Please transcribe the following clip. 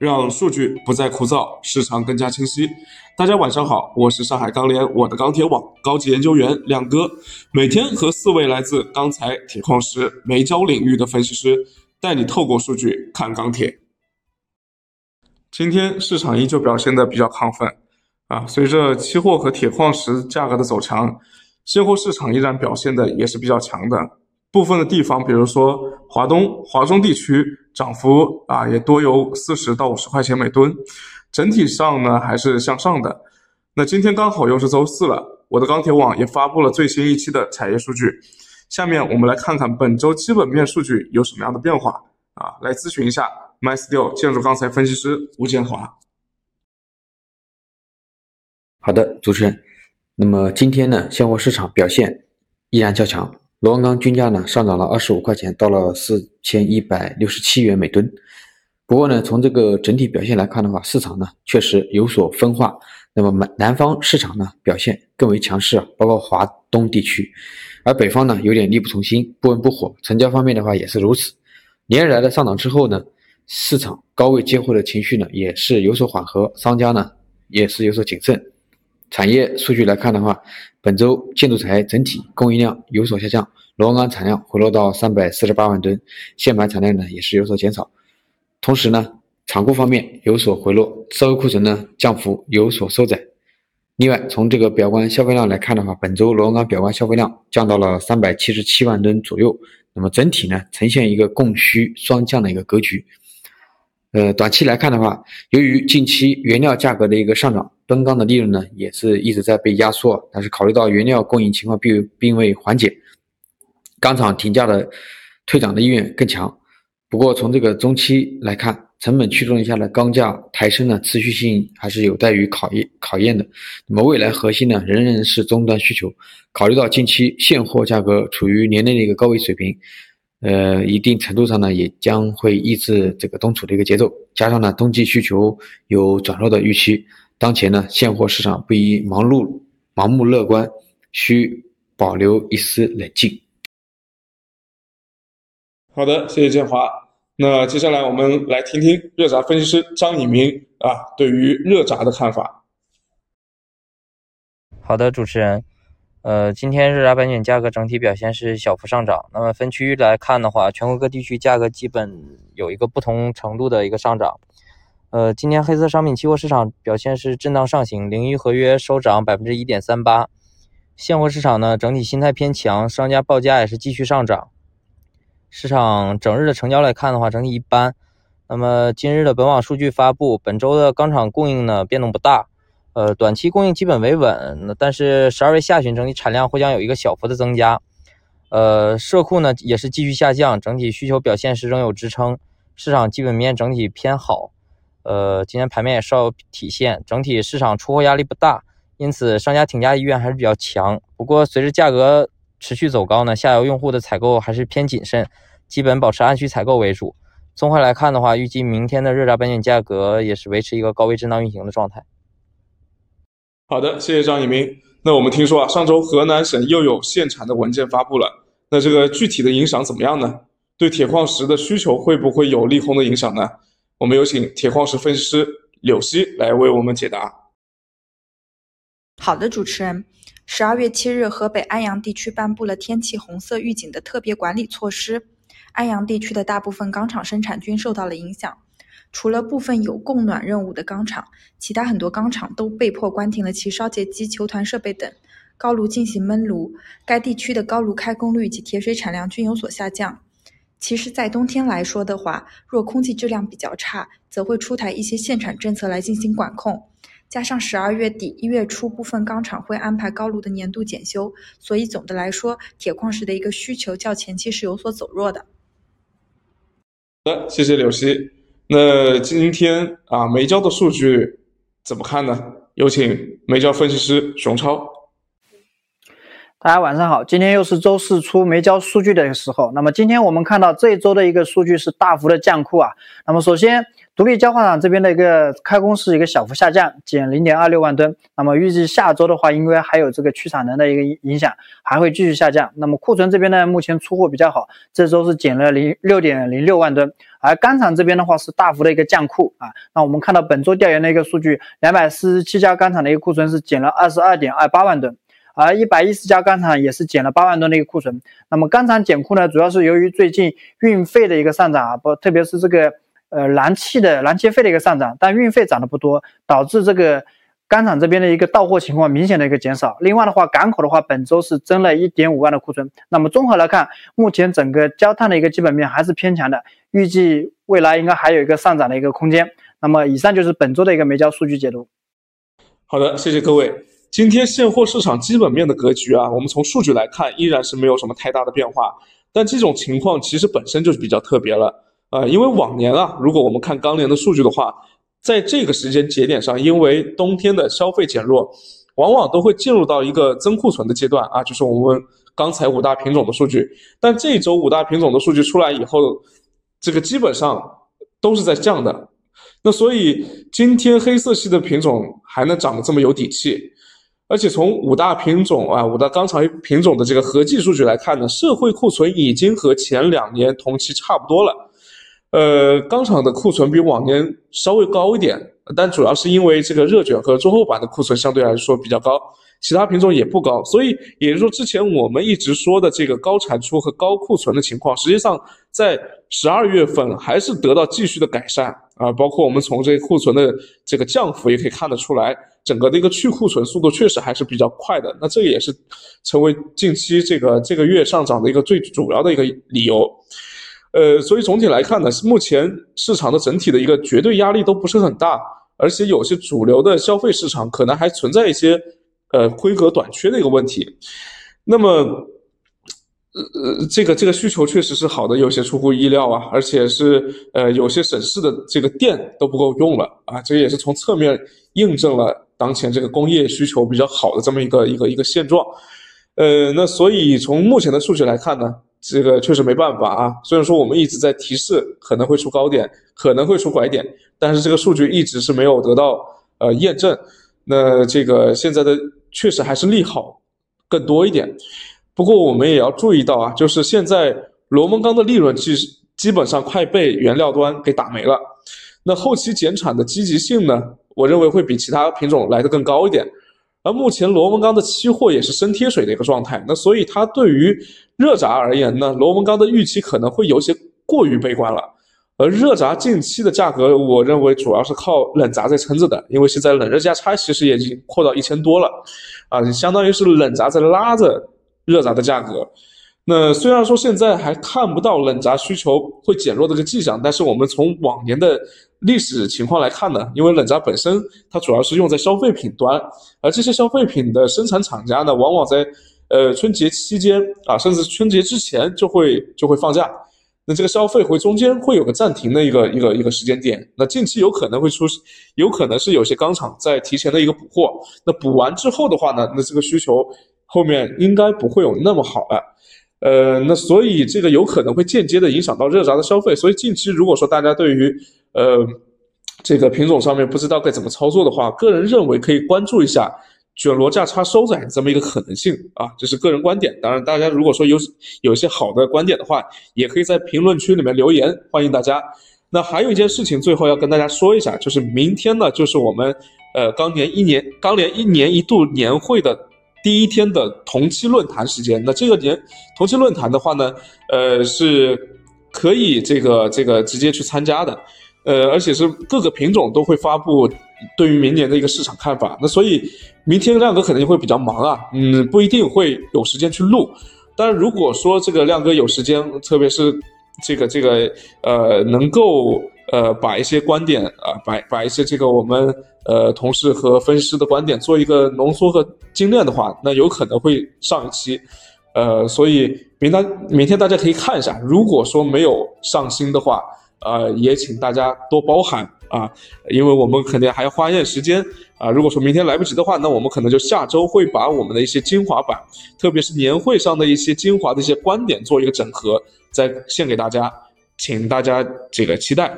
让数据不再枯燥，市场更加清晰。大家晚上好，我是上海钢联我的钢铁网高级研究员亮哥，每天和四位来自钢材、铁矿石、煤焦领域的分析师，带你透过数据看钢铁。今天市场依旧表现的比较亢奋啊，随着期货和铁矿石价格的走强，现货市场依然表现的也是比较强的。部分的地方，比如说华东、华中地区，涨幅啊也多有四十到五十块钱每吨，整体上呢还是向上的。那今天刚好又是周四了，我的钢铁网也发布了最新一期的产业数据。下面我们来看看本周基本面数据有什么样的变化啊？来咨询一下 MySteel 建筑钢材分析师吴建华。好的，主持人。那么今天呢，现货市场表现依然较强。螺纹钢均价呢上涨了二十五块钱，到了四千一百六十七元每吨。不过呢，从这个整体表现来看的话，市场呢确实有所分化。那么南南方市场呢表现更为强势，包括华东地区，而北方呢有点力不从心，不温不火。成交方面的话也是如此。连日来的上涨之后呢，市场高位接货的情绪呢也是有所缓和，商家呢也是有所谨慎。产业数据来看的话，本周建筑材整体供应量有所下降，螺纹钢产量回落到三百四十八万吨，线板产量呢也是有所减少。同时呢，厂库方面有所回落，社会库存呢降幅有所收窄。另外，从这个表观消费量来看的话，本周螺纹钢表观消费量降到了三百七十七万吨左右，那么整体呢呈现一个供需双降的一个格局。呃，短期来看的话，由于近期原料价格的一个上涨，吨钢的利润呢也是一直在被压缩。但是考虑到原料供应情况并并未缓解，钢厂停价的退涨的意愿更强。不过从这个中期来看，成本驱动下的钢价抬升呢，持续性还是有待于考验考验的。那么未来核心呢，仍然是终端需求。考虑到近期现货价格处于年内的一个高位水平。呃，一定程度上呢，也将会抑制这个冬储的一个节奏。加上呢，冬季需求有转弱的预期，当前呢，现货市场不宜盲目盲目乐观，需保留一丝冷静。好的，谢谢建华。那接下来我们来听听热轧分析师张以明啊，对于热轧的看法。好的，主持人。呃，今天热轧板卷价格整体表现是小幅上涨。那么分区域来看的话，全国各地区价格基本有一个不同程度的一个上涨。呃，今天黑色商品期货市场表现是震荡上行，零一合约收涨百分之一点三八。现货市场呢，整体心态偏强，商家报价也是继续上涨。市场整日的成交来看的话，整体一般。那么今日的本网数据发布，本周的钢厂供应呢变动不大。呃，短期供应基本维稳，但是十二月下旬整体产量或将有一个小幅的增加。呃，社库呢也是继续下降，整体需求表现是仍有支撑，市场基本面整体偏好。呃，今天盘面也稍有体现，整体市场出货压力不大，因此商家挺价意愿还是比较强。不过随着价格持续走高呢，下游用户的采购还是偏谨慎，基本保持按需采购为主。综合来看的话，预计明天的热轧板卷价格也是维持一个高位震荡运行的状态。好的，谢谢张一鸣。那我们听说啊，上周河南省又有限产的文件发布了，那这个具体的影响怎么样呢？对铁矿石的需求会不会有利空的影响呢？我们有请铁矿石分析师柳溪来为我们解答。好的，主持人，十二月七日，河北安阳地区颁布了天气红色预警的特别管理措施，安阳地区的大部分钢厂生产均受到了影响。除了部分有供暖任务的钢厂，其他很多钢厂都被迫关停了其烧结机、球团设备等，高炉进行焖炉。该地区的高炉开工率及铁水产量均有所下降。其实，在冬天来说的话，若空气质量比较差，则会出台一些限产政策来进行管控。加上十二月底、一月初，部分钢厂会安排高炉的年度检修，所以总的来说，铁矿石的一个需求较前期是有所走弱的。好的，谢谢柳溪。那今天啊，煤焦的数据怎么看呢？有请煤焦分析师熊超。大家晚上好，今天又是周四出没交数据的时候。那么今天我们看到这一周的一个数据是大幅的降库啊。那么首先，独立焦化厂这边的一个开工是一个小幅下降，减零点二六万吨。那么预计下周的话，应该还有这个去产能的一个影响，还会继续下降。那么库存这边呢，目前出货比较好，这周是减了零六点零六万吨。而钢厂这边的话是大幅的一个降库啊。那我们看到本周调研的一个数据，两百四十七家钢厂的一个库存是减了二十二点二八万吨。而一百一十家钢厂也是减了八万吨的一个库存。那么钢厂减库呢，主要是由于最近运费的一个上涨啊，不，特别是这个呃燃气的燃气费的一个上涨，但运费涨得不多，导致这个钢厂这边的一个到货情况明显的一个减少。另外的话，港口的话本周是增了一点五万的库存。那么综合来看，目前整个焦炭的一个基本面还是偏强的，预计未来应该还有一个上涨的一个空间。那么以上就是本周的一个煤焦数据解读。好的，谢谢各位。今天现货市场基本面的格局啊，我们从数据来看依然是没有什么太大的变化。但这种情况其实本身就是比较特别了啊，因为往年啊，如果我们看钢联的数据的话，在这个时间节点上，因为冬天的消费减弱，往往都会进入到一个增库存的阶段啊，就是我们刚才五大品种的数据。但这周五大品种的数据出来以后，这个基本上都是在降的。那所以今天黑色系的品种还能涨得这么有底气。而且从五大品种啊，五大钢材品种的这个合计数据来看呢，社会库存已经和前两年同期差不多了。呃，钢厂的库存比往年稍微高一点，但主要是因为这个热卷和中厚板的库存相对来说比较高，其他品种也不高。所以也就是说，之前我们一直说的这个高产出和高库存的情况，实际上在十二月份还是得到继续的改善啊。包括我们从这个库存的这个降幅也可以看得出来。整个的一个去库存速度确实还是比较快的，那这也是成为近期这个这个月上涨的一个最主要的一个理由。呃，所以总体来看呢，目前市场的整体的一个绝对压力都不是很大，而且有些主流的消费市场可能还存在一些呃规格短缺的一个问题。那么。呃呃，这个这个需求确实是好的，有些出乎意料啊，而且是呃有些省市的这个电都不够用了啊，这也是从侧面印证了当前这个工业需求比较好的这么一个一个一个现状。呃，那所以从目前的数据来看呢，这个确实没办法啊。虽然说我们一直在提示可能会出高点，可能会出拐点，但是这个数据一直是没有得到呃验证。那这个现在的确实还是利好更多一点。不过我们也要注意到啊，就是现在螺纹钢的利润基基本上快被原料端给打没了，那后期减产的积极性呢，我认为会比其他品种来的更高一点。而目前螺纹钢的期货也是深贴水的一个状态，那所以它对于热轧而言呢，螺纹钢的预期可能会有些过于悲观了。而热轧近期的价格，我认为主要是靠冷轧在撑着的，因为现在冷热价差其实也已经扩到一千多了，啊，相当于是冷轧在拉着。热轧的价格，那虽然说现在还看不到冷轧需求会减弱这个迹象，但是我们从往年的历史情况来看呢，因为冷轧本身它主要是用在消费品端，而这些消费品的生产厂家呢，往往在呃春节期间啊，甚至春节之前就会就会放假，那这个消费会中间会有个暂停的一个一个一个时间点，那近期有可能会出，有可能是有些钢厂在提前的一个补货，那补完之后的话呢，那这个需求。后面应该不会有那么好了，呃，那所以这个有可能会间接的影响到热轧的消费。所以近期如果说大家对于呃这个品种上面不知道该怎么操作的话，个人认为可以关注一下卷螺价差收窄这么一个可能性啊，这是个人观点。当然，大家如果说有有一些好的观点的话，也可以在评论区里面留言，欢迎大家。那还有一件事情，最后要跟大家说一下，就是明天呢，就是我们呃钢联一年钢联一年一度年会的。第一天的同期论坛时间，那这个年同期论坛的话呢，呃，是可以这个这个直接去参加的，呃，而且是各个品种都会发布对于明年的一个市场看法。那所以明天亮哥可能会比较忙啊，嗯，不一定会有时间去录。但如果说这个亮哥有时间，特别是这个这个呃，能够呃把一些观点啊，把把一些这个我们。呃，同事和分析师的观点做一个浓缩和精炼的话，那有可能会上一期。呃，所以明天明天大家可以看一下。如果说没有上新的话，呃，也请大家多包涵。啊，因为我们肯定还要花一点时间啊。如果说明天来不及的话，那我们可能就下周会把我们的一些精华版，特别是年会上的一些精华的一些观点做一个整合，再献给大家，请大家这个期待。